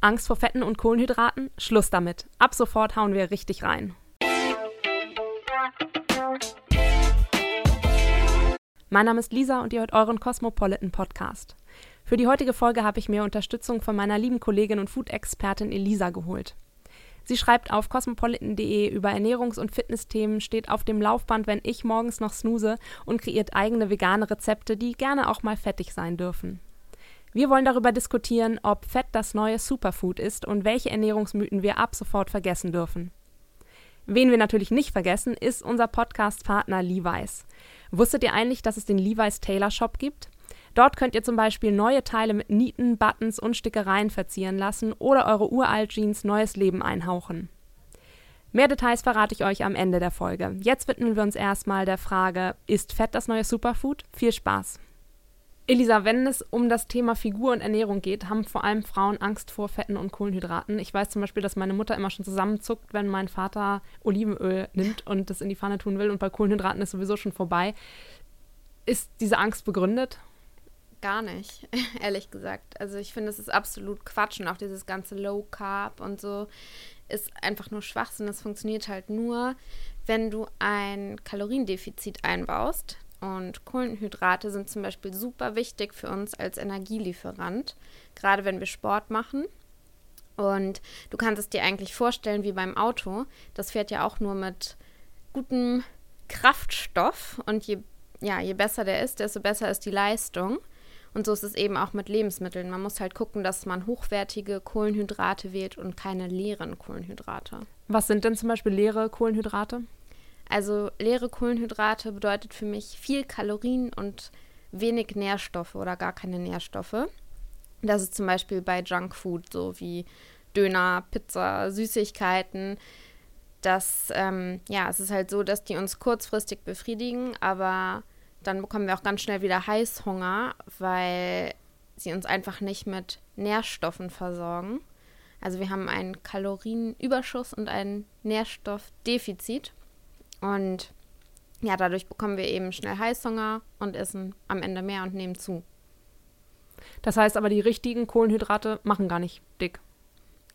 Angst vor Fetten und Kohlenhydraten? Schluss damit. Ab sofort hauen wir richtig rein. Mein Name ist Lisa und ihr hört euren Cosmopolitan Podcast. Für die heutige Folge habe ich mir Unterstützung von meiner lieben Kollegin und Food-Expertin Elisa geholt. Sie schreibt auf cosmopolitan.de über Ernährungs- und Fitnessthemen, steht auf dem Laufband, wenn ich morgens noch snooze und kreiert eigene vegane Rezepte, die gerne auch mal fettig sein dürfen. Wir wollen darüber diskutieren, ob Fett das neue Superfood ist und welche Ernährungsmythen wir ab sofort vergessen dürfen. Wen wir natürlich nicht vergessen, ist unser Podcast-Partner Levi's. Wusstet ihr eigentlich, dass es den Levi's Tailor Shop gibt? Dort könnt ihr zum Beispiel neue Teile mit Nieten, Buttons und Stickereien verzieren lassen oder eure uralt Jeans neues Leben einhauchen. Mehr Details verrate ich euch am Ende der Folge. Jetzt widmen wir uns erstmal der Frage, ist Fett das neue Superfood? Viel Spaß! Elisa, wenn es um das Thema Figur und Ernährung geht, haben vor allem Frauen Angst vor Fetten und Kohlenhydraten. Ich weiß zum Beispiel, dass meine Mutter immer schon zusammenzuckt, wenn mein Vater Olivenöl nimmt und das in die Pfanne tun will und bei Kohlenhydraten ist sowieso schon vorbei. Ist diese Angst begründet? Gar nicht, ehrlich gesagt. Also ich finde, es ist absolut Quatsch und auch dieses ganze Low Carb und so ist einfach nur Schwachsinn. Das funktioniert halt nur, wenn du ein Kaloriendefizit einbaust. Und Kohlenhydrate sind zum Beispiel super wichtig für uns als Energielieferant, gerade wenn wir Sport machen. Und du kannst es dir eigentlich vorstellen wie beim Auto. Das fährt ja auch nur mit gutem Kraftstoff. Und je, ja, je besser der ist, desto besser ist die Leistung. Und so ist es eben auch mit Lebensmitteln. Man muss halt gucken, dass man hochwertige Kohlenhydrate wählt und keine leeren Kohlenhydrate. Was sind denn zum Beispiel leere Kohlenhydrate? Also leere Kohlenhydrate bedeutet für mich viel Kalorien und wenig Nährstoffe oder gar keine Nährstoffe. Das ist zum Beispiel bei Junkfood so wie Döner, Pizza, Süßigkeiten. Das, ähm, ja, es ist halt so, dass die uns kurzfristig befriedigen, aber dann bekommen wir auch ganz schnell wieder Heißhunger, weil sie uns einfach nicht mit Nährstoffen versorgen. Also wir haben einen Kalorienüberschuss und ein Nährstoffdefizit. Und ja, dadurch bekommen wir eben schnell Heißhunger und essen am Ende mehr und nehmen zu. Das heißt aber, die richtigen Kohlenhydrate machen gar nicht dick.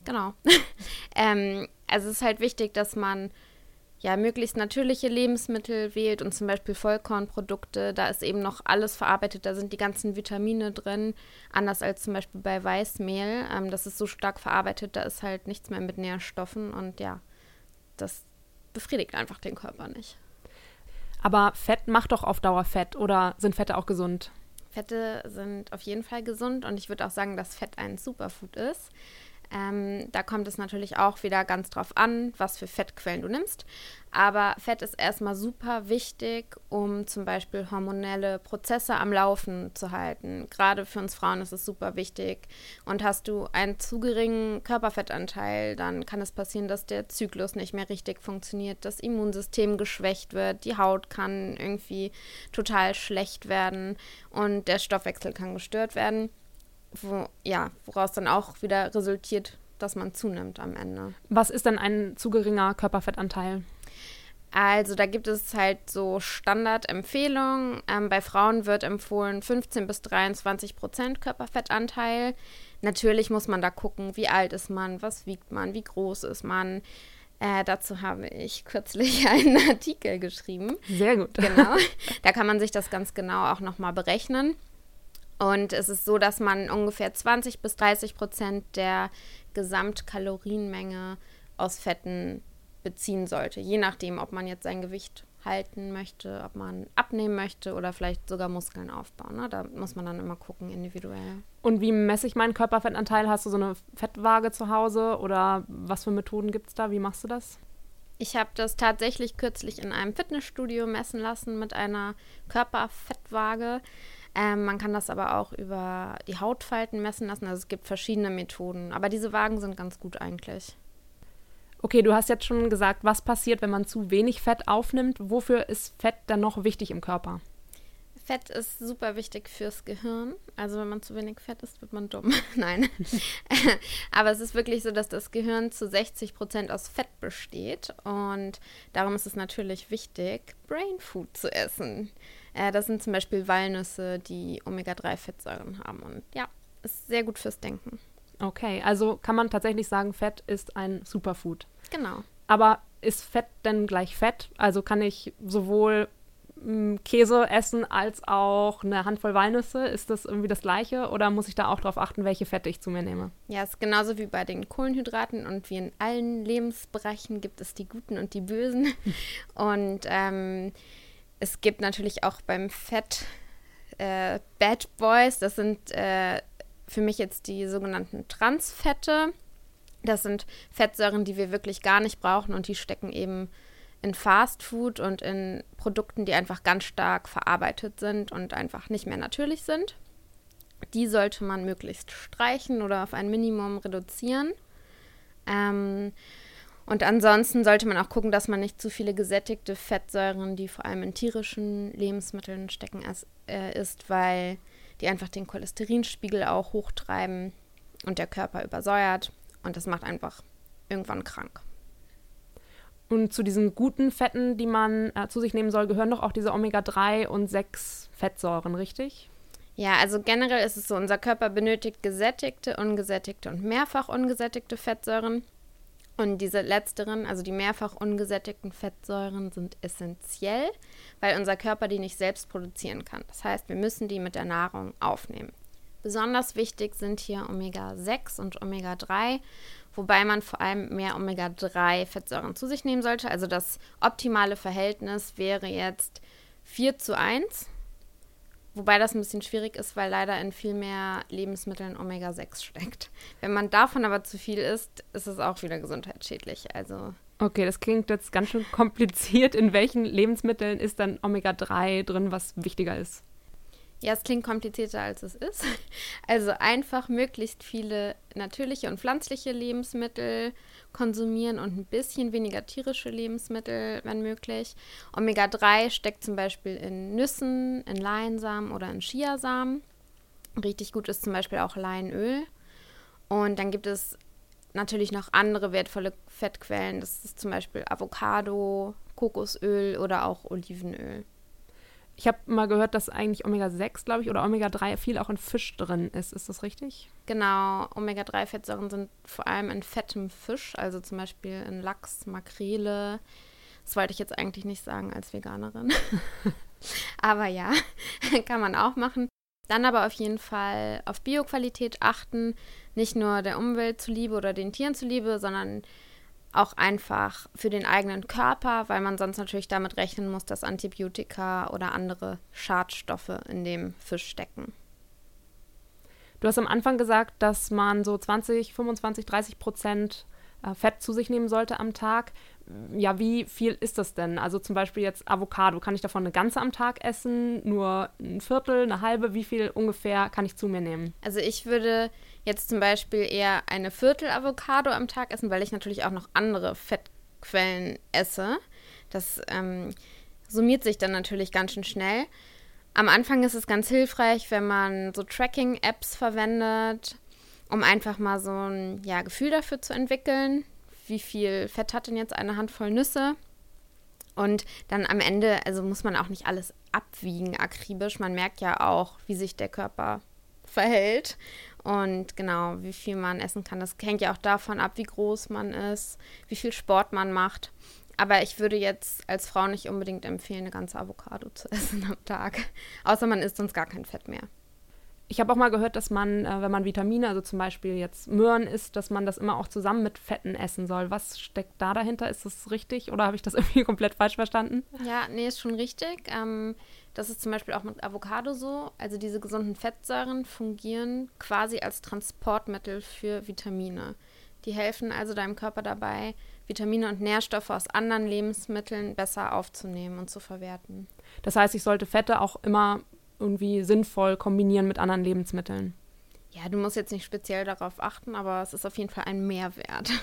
Genau. ähm, also es ist halt wichtig, dass man ja möglichst natürliche Lebensmittel wählt und zum Beispiel Vollkornprodukte. Da ist eben noch alles verarbeitet, da sind die ganzen Vitamine drin, anders als zum Beispiel bei Weißmehl. Ähm, das ist so stark verarbeitet, da ist halt nichts mehr mit Nährstoffen und ja, das befriedigt einfach den Körper nicht. Aber Fett macht doch auf Dauer Fett oder sind Fette auch gesund? Fette sind auf jeden Fall gesund und ich würde auch sagen, dass Fett ein Superfood ist. Ähm, da kommt es natürlich auch wieder ganz drauf an, was für Fettquellen du nimmst. Aber Fett ist erstmal super wichtig, um zum Beispiel hormonelle Prozesse am Laufen zu halten. Gerade für uns Frauen ist es super wichtig. Und hast du einen zu geringen Körperfettanteil, dann kann es passieren, dass der Zyklus nicht mehr richtig funktioniert, das Immunsystem geschwächt wird, die Haut kann irgendwie total schlecht werden und der Stoffwechsel kann gestört werden wo, ja, woraus dann auch wieder resultiert, dass man zunimmt am Ende. Was ist denn ein zu geringer Körperfettanteil? Also da gibt es halt so Standardempfehlungen. Ähm, bei Frauen wird empfohlen 15 bis 23 Prozent Körperfettanteil. Natürlich muss man da gucken, wie alt ist man, was wiegt man, wie groß ist man. Äh, dazu habe ich kürzlich einen Artikel geschrieben. Sehr gut. Genau. Da kann man sich das ganz genau auch nochmal berechnen. Und es ist so, dass man ungefähr 20 bis 30 Prozent der Gesamtkalorienmenge aus Fetten beziehen sollte. Je nachdem, ob man jetzt sein Gewicht halten möchte, ob man abnehmen möchte oder vielleicht sogar Muskeln aufbauen. Ne? Da muss man dann immer gucken, individuell. Und wie messe ich meinen Körperfettanteil? Hast du so eine Fettwaage zu Hause oder was für Methoden gibt es da? Wie machst du das? Ich habe das tatsächlich kürzlich in einem Fitnessstudio messen lassen mit einer Körperfettwaage. Ähm, man kann das aber auch über die Hautfalten messen lassen. Also es gibt verschiedene Methoden. Aber diese Wagen sind ganz gut eigentlich. Okay, du hast jetzt schon gesagt, was passiert, wenn man zu wenig Fett aufnimmt. Wofür ist Fett dann noch wichtig im Körper? Fett ist super wichtig fürs Gehirn. Also wenn man zu wenig Fett isst, wird man dumm. Nein. Aber es ist wirklich so, dass das Gehirn zu 60 Prozent aus Fett besteht. Und darum ist es natürlich wichtig, Brain Food zu essen. Äh, das sind zum Beispiel Walnüsse, die Omega-3-Fettsäuren haben. Und ja, ist sehr gut fürs Denken. Okay, also kann man tatsächlich sagen, Fett ist ein Superfood. Genau. Aber ist Fett denn gleich Fett? Also kann ich sowohl mm, Käse essen als auch eine Handvoll Walnüsse? Ist das irgendwie das Gleiche oder muss ich da auch darauf achten, welche Fette ich zu mir nehme? Ja, es ist genauso wie bei den Kohlenhydraten und wie in allen Lebensbereichen gibt es die Guten und die Bösen. und ähm, es gibt natürlich auch beim Fett äh, Bad Boys, das sind äh, für mich jetzt die sogenannten Transfette. Das sind Fettsäuren, die wir wirklich gar nicht brauchen und die stecken eben in Fast Food und in Produkten, die einfach ganz stark verarbeitet sind und einfach nicht mehr natürlich sind. Die sollte man möglichst streichen oder auf ein Minimum reduzieren. Ähm, und ansonsten sollte man auch gucken, dass man nicht zu viele gesättigte Fettsäuren, die vor allem in tierischen Lebensmitteln stecken, äh, isst, weil die einfach den Cholesterinspiegel auch hochtreiben und der Körper übersäuert. Und das macht einfach irgendwann krank. Und zu diesen guten Fetten, die man äh, zu sich nehmen soll, gehören doch auch diese Omega-3 und 6 Fettsäuren, richtig? Ja, also generell ist es so, unser Körper benötigt gesättigte, ungesättigte und mehrfach ungesättigte Fettsäuren. Und diese letzteren, also die mehrfach ungesättigten Fettsäuren, sind essentiell, weil unser Körper die nicht selbst produzieren kann. Das heißt, wir müssen die mit der Nahrung aufnehmen. Besonders wichtig sind hier Omega-6 und Omega-3, wobei man vor allem mehr Omega-3-Fettsäuren zu sich nehmen sollte. Also das optimale Verhältnis wäre jetzt 4 zu 1 Wobei das ein bisschen schwierig ist, weil leider in viel mehr Lebensmitteln Omega-6 steckt. Wenn man davon aber zu viel isst, ist es auch wieder gesundheitsschädlich. Also. Okay, das klingt jetzt ganz schön kompliziert. In welchen Lebensmitteln ist dann Omega-3 drin, was wichtiger ist? Ja, es klingt komplizierter, als es ist. Also einfach möglichst viele natürliche und pflanzliche Lebensmittel konsumieren und ein bisschen weniger tierische Lebensmittel, wenn möglich. Omega-3 steckt zum Beispiel in Nüssen, in Leinsamen oder in Chiasamen. Richtig gut ist zum Beispiel auch Leinöl. Und dann gibt es natürlich noch andere wertvolle Fettquellen. Das ist zum Beispiel Avocado, Kokosöl oder auch Olivenöl. Ich habe mal gehört, dass eigentlich Omega-6, glaube ich, oder Omega-3 viel auch in Fisch drin ist. Ist das richtig? Genau, Omega-3-Fettsäuren sind vor allem in fettem Fisch, also zum Beispiel in Lachs, Makrele. Das wollte ich jetzt eigentlich nicht sagen als Veganerin. aber ja, kann man auch machen. Dann aber auf jeden Fall auf Bioqualität achten, nicht nur der Umwelt zuliebe oder den Tieren zuliebe, sondern auch einfach für den eigenen Körper, weil man sonst natürlich damit rechnen muss, dass Antibiotika oder andere Schadstoffe in dem Fisch stecken. Du hast am Anfang gesagt, dass man so 20, 25, 30 Prozent Fett zu sich nehmen sollte am Tag. Ja, wie viel ist das denn? Also zum Beispiel jetzt Avocado, kann ich davon eine ganze am Tag essen? Nur ein Viertel, eine halbe? Wie viel ungefähr kann ich zu mir nehmen? Also ich würde jetzt zum Beispiel eher eine Viertel Avocado am Tag essen, weil ich natürlich auch noch andere Fettquellen esse. Das ähm, summiert sich dann natürlich ganz schön schnell. Am Anfang ist es ganz hilfreich, wenn man so Tracking-Apps verwendet, um einfach mal so ein ja, Gefühl dafür zu entwickeln, wie viel Fett hat denn jetzt eine Handvoll Nüsse. Und dann am Ende, also muss man auch nicht alles abwiegen akribisch. Man merkt ja auch, wie sich der Körper verhält. Und genau, wie viel man essen kann, das hängt ja auch davon ab, wie groß man ist, wie viel Sport man macht. Aber ich würde jetzt als Frau nicht unbedingt empfehlen, eine ganze Avocado zu essen am Tag. Außer man isst sonst gar kein Fett mehr. Ich habe auch mal gehört, dass man, äh, wenn man Vitamine, also zum Beispiel jetzt Möhren isst, dass man das immer auch zusammen mit Fetten essen soll. Was steckt da dahinter? Ist das richtig oder habe ich das irgendwie komplett falsch verstanden? Ja, nee, ist schon richtig. Ähm, das ist zum Beispiel auch mit Avocado so. Also diese gesunden Fettsäuren fungieren quasi als Transportmittel für Vitamine. Die helfen also deinem Körper dabei, Vitamine und Nährstoffe aus anderen Lebensmitteln besser aufzunehmen und zu verwerten. Das heißt, ich sollte Fette auch immer irgendwie sinnvoll kombinieren mit anderen Lebensmitteln. Ja, du musst jetzt nicht speziell darauf achten, aber es ist auf jeden Fall ein Mehrwert.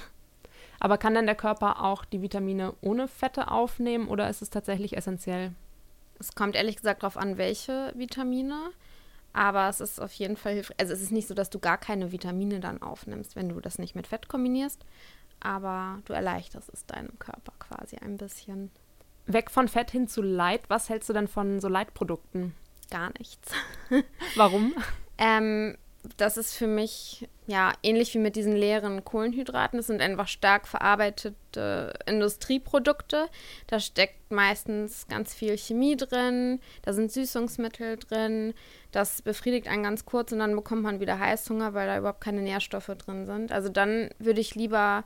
Aber kann denn der Körper auch die Vitamine ohne Fette aufnehmen oder ist es tatsächlich essentiell? Es kommt ehrlich gesagt darauf an, welche Vitamine. Aber es ist auf jeden Fall hilfreich. Also es ist nicht so, dass du gar keine Vitamine dann aufnimmst, wenn du das nicht mit Fett kombinierst. Aber du erleichterst es deinem Körper quasi ein bisschen. Weg von Fett hin zu Light. Was hältst du denn von so Leitprodukten? Gar nichts. Warum? Ähm, das ist für mich ja ähnlich wie mit diesen leeren Kohlenhydraten. Das sind einfach stark verarbeitete Industrieprodukte. Da steckt meistens ganz viel Chemie drin, da sind Süßungsmittel drin. Das befriedigt einen ganz kurz und dann bekommt man wieder Heißhunger, weil da überhaupt keine Nährstoffe drin sind. Also dann würde ich lieber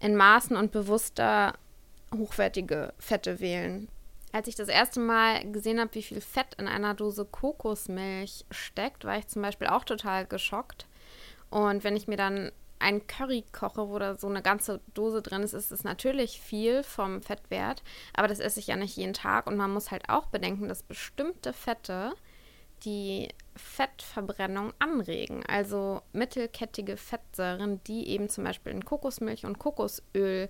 in Maßen und bewusster hochwertige Fette wählen. Als ich das erste Mal gesehen habe, wie viel Fett in einer Dose Kokosmilch steckt, war ich zum Beispiel auch total geschockt. Und wenn ich mir dann ein Curry koche, wo da so eine ganze Dose drin ist, ist es natürlich viel vom Fettwert, aber das esse ich ja nicht jeden Tag und man muss halt auch bedenken, dass bestimmte Fette die Fettverbrennung anregen. Also mittelkettige Fettsäuren, die eben zum Beispiel in Kokosmilch und Kokosöl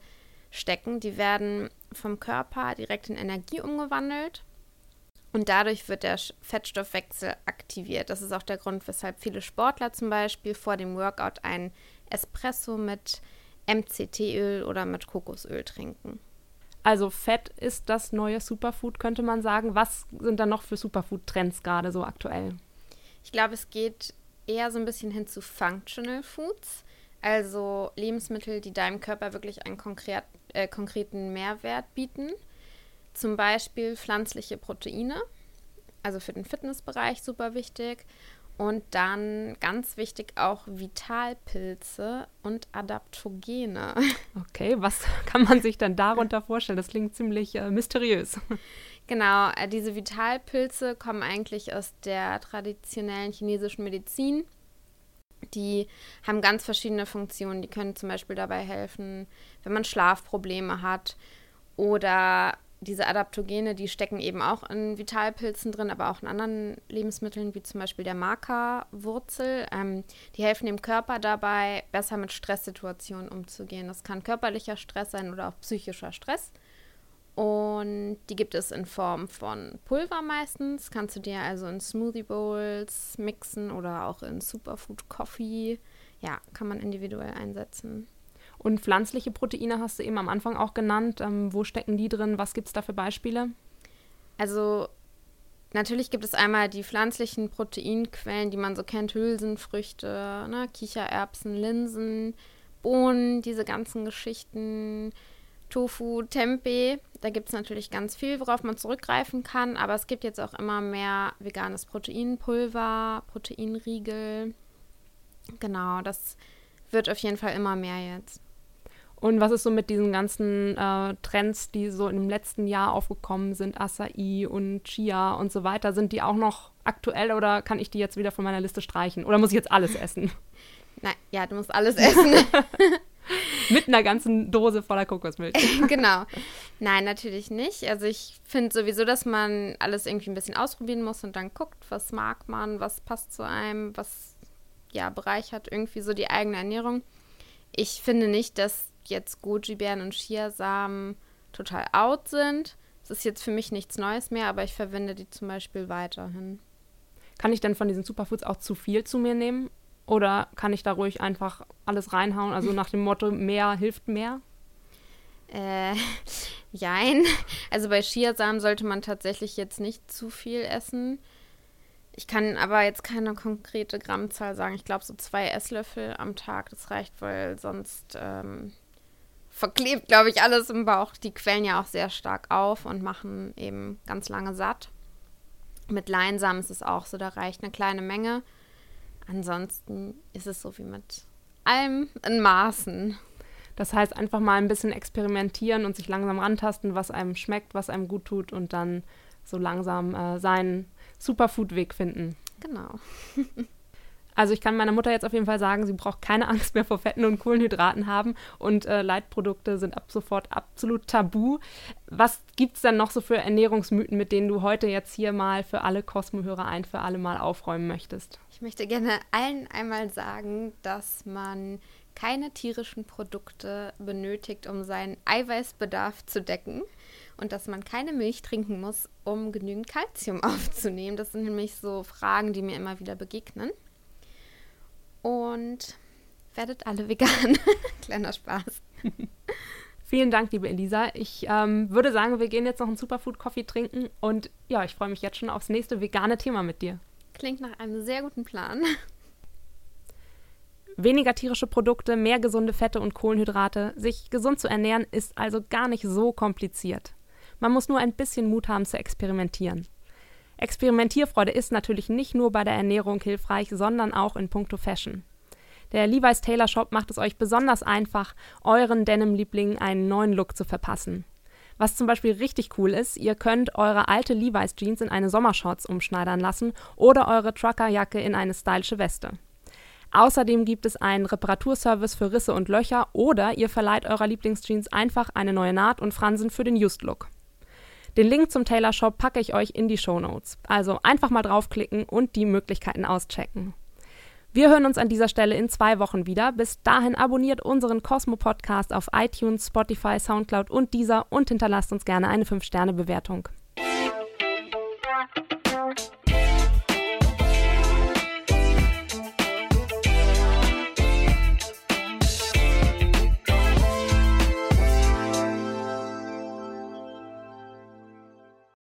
stecken, die werden vom Körper direkt in Energie umgewandelt und dadurch wird der Fettstoffwechsel aktiviert. Das ist auch der Grund, weshalb viele Sportler zum Beispiel vor dem Workout ein Espresso mit MCT-Öl oder mit Kokosöl trinken. Also Fett ist das neue Superfood, könnte man sagen. Was sind da noch für Superfood-Trends gerade so aktuell? Ich glaube, es geht eher so ein bisschen hin zu Functional Foods. Also Lebensmittel, die deinem Körper wirklich einen konkret, äh, konkreten Mehrwert bieten. Zum Beispiel pflanzliche Proteine, also für den Fitnessbereich super wichtig. Und dann ganz wichtig auch Vitalpilze und Adaptogene. Okay, was kann man sich dann darunter vorstellen? Das klingt ziemlich äh, mysteriös. Genau, äh, diese Vitalpilze kommen eigentlich aus der traditionellen chinesischen Medizin. Die haben ganz verschiedene Funktionen. Die können zum Beispiel dabei helfen, wenn man Schlafprobleme hat oder diese Adaptogene, die stecken eben auch in Vitalpilzen drin, aber auch in anderen Lebensmitteln, wie zum Beispiel der Maca-Wurzel. Ähm, die helfen dem Körper dabei, besser mit Stresssituationen umzugehen. Das kann körperlicher Stress sein oder auch psychischer Stress. Und die gibt es in Form von Pulver meistens. Kannst du dir also in Smoothie Bowls mixen oder auch in Superfood Coffee. Ja, kann man individuell einsetzen. Und pflanzliche Proteine hast du eben am Anfang auch genannt. Ähm, wo stecken die drin? Was gibt es da für Beispiele? Also natürlich gibt es einmal die pflanzlichen Proteinquellen, die man so kennt, Hülsenfrüchte, ne, Kichererbsen, Linsen, Bohnen, diese ganzen Geschichten. Tofu, Tempeh. Da gibt es natürlich ganz viel, worauf man zurückgreifen kann, aber es gibt jetzt auch immer mehr veganes Proteinpulver, Proteinriegel. Genau, das wird auf jeden Fall immer mehr jetzt. Und was ist so mit diesen ganzen äh, Trends, die so im letzten Jahr aufgekommen sind, Acai und Chia und so weiter, sind die auch noch aktuell oder kann ich die jetzt wieder von meiner Liste streichen? Oder muss ich jetzt alles essen? Nein, ja, du musst alles essen. Mit einer ganzen Dose voller Kokosmilch. genau. Nein, natürlich nicht. Also ich finde sowieso, dass man alles irgendwie ein bisschen ausprobieren muss und dann guckt, was mag man, was passt zu einem, was ja bereichert irgendwie so die eigene Ernährung. Ich finde nicht, dass jetzt Goji-Beeren und Chiasamen total out sind. Es ist jetzt für mich nichts Neues mehr, aber ich verwende die zum Beispiel weiterhin. Kann ich denn von diesen Superfoods auch zu viel zu mir nehmen? Oder kann ich da ruhig einfach alles reinhauen? Also nach dem Motto, mehr hilft mehr? Äh, jein. Also bei Chiasamen sollte man tatsächlich jetzt nicht zu viel essen. Ich kann aber jetzt keine konkrete Grammzahl sagen. Ich glaube, so zwei Esslöffel am Tag, das reicht, weil sonst ähm, verklebt, glaube ich, alles im Bauch. Die quellen ja auch sehr stark auf und machen eben ganz lange satt. Mit Leinsamen ist es auch so, da reicht eine kleine Menge. Ansonsten ist es so wie mit allem in Maßen. Das heißt, einfach mal ein bisschen experimentieren und sich langsam rantasten, was einem schmeckt, was einem gut tut und dann so langsam äh, seinen Superfood-Weg finden. Genau. Also ich kann meiner Mutter jetzt auf jeden Fall sagen, sie braucht keine Angst mehr vor Fetten und Kohlenhydraten haben und äh, Leitprodukte sind ab sofort absolut tabu. Was gibt es dann noch so für Ernährungsmythen, mit denen du heute jetzt hier mal für alle Cosmo-Hörer ein für alle Mal aufräumen möchtest? Ich möchte gerne allen einmal sagen, dass man keine tierischen Produkte benötigt, um seinen Eiweißbedarf zu decken und dass man keine Milch trinken muss, um genügend Kalzium aufzunehmen. Das sind nämlich so Fragen, die mir immer wieder begegnen und werdet alle vegan. Kleiner Spaß. Vielen Dank, liebe Elisa. Ich ähm, würde sagen, wir gehen jetzt noch einen Superfood-Coffee trinken und ja, ich freue mich jetzt schon aufs nächste vegane Thema mit dir. Klingt nach einem sehr guten Plan. Weniger tierische Produkte, mehr gesunde Fette und Kohlenhydrate. Sich gesund zu ernähren ist also gar nicht so kompliziert. Man muss nur ein bisschen Mut haben zu experimentieren. Experimentierfreude ist natürlich nicht nur bei der Ernährung hilfreich, sondern auch in puncto Fashion. Der Levi's Taylor Shop macht es euch besonders einfach, euren Denim-Lieblingen einen neuen Look zu verpassen. Was zum Beispiel richtig cool ist, ihr könnt eure alte Levi's Jeans in eine Sommershorts umschneidern lassen oder eure Truckerjacke in eine stylische Weste. Außerdem gibt es einen Reparaturservice für Risse und Löcher oder ihr verleiht eurer Lieblingsjeans einfach eine neue Naht und Fransen für den Used Look. Den Link zum Taylor Shop packe ich euch in die Show Notes. Also einfach mal draufklicken und die Möglichkeiten auschecken. Wir hören uns an dieser Stelle in zwei Wochen wieder. Bis dahin abonniert unseren Cosmo Podcast auf iTunes, Spotify, Soundcloud und dieser und hinterlasst uns gerne eine 5-Sterne-Bewertung.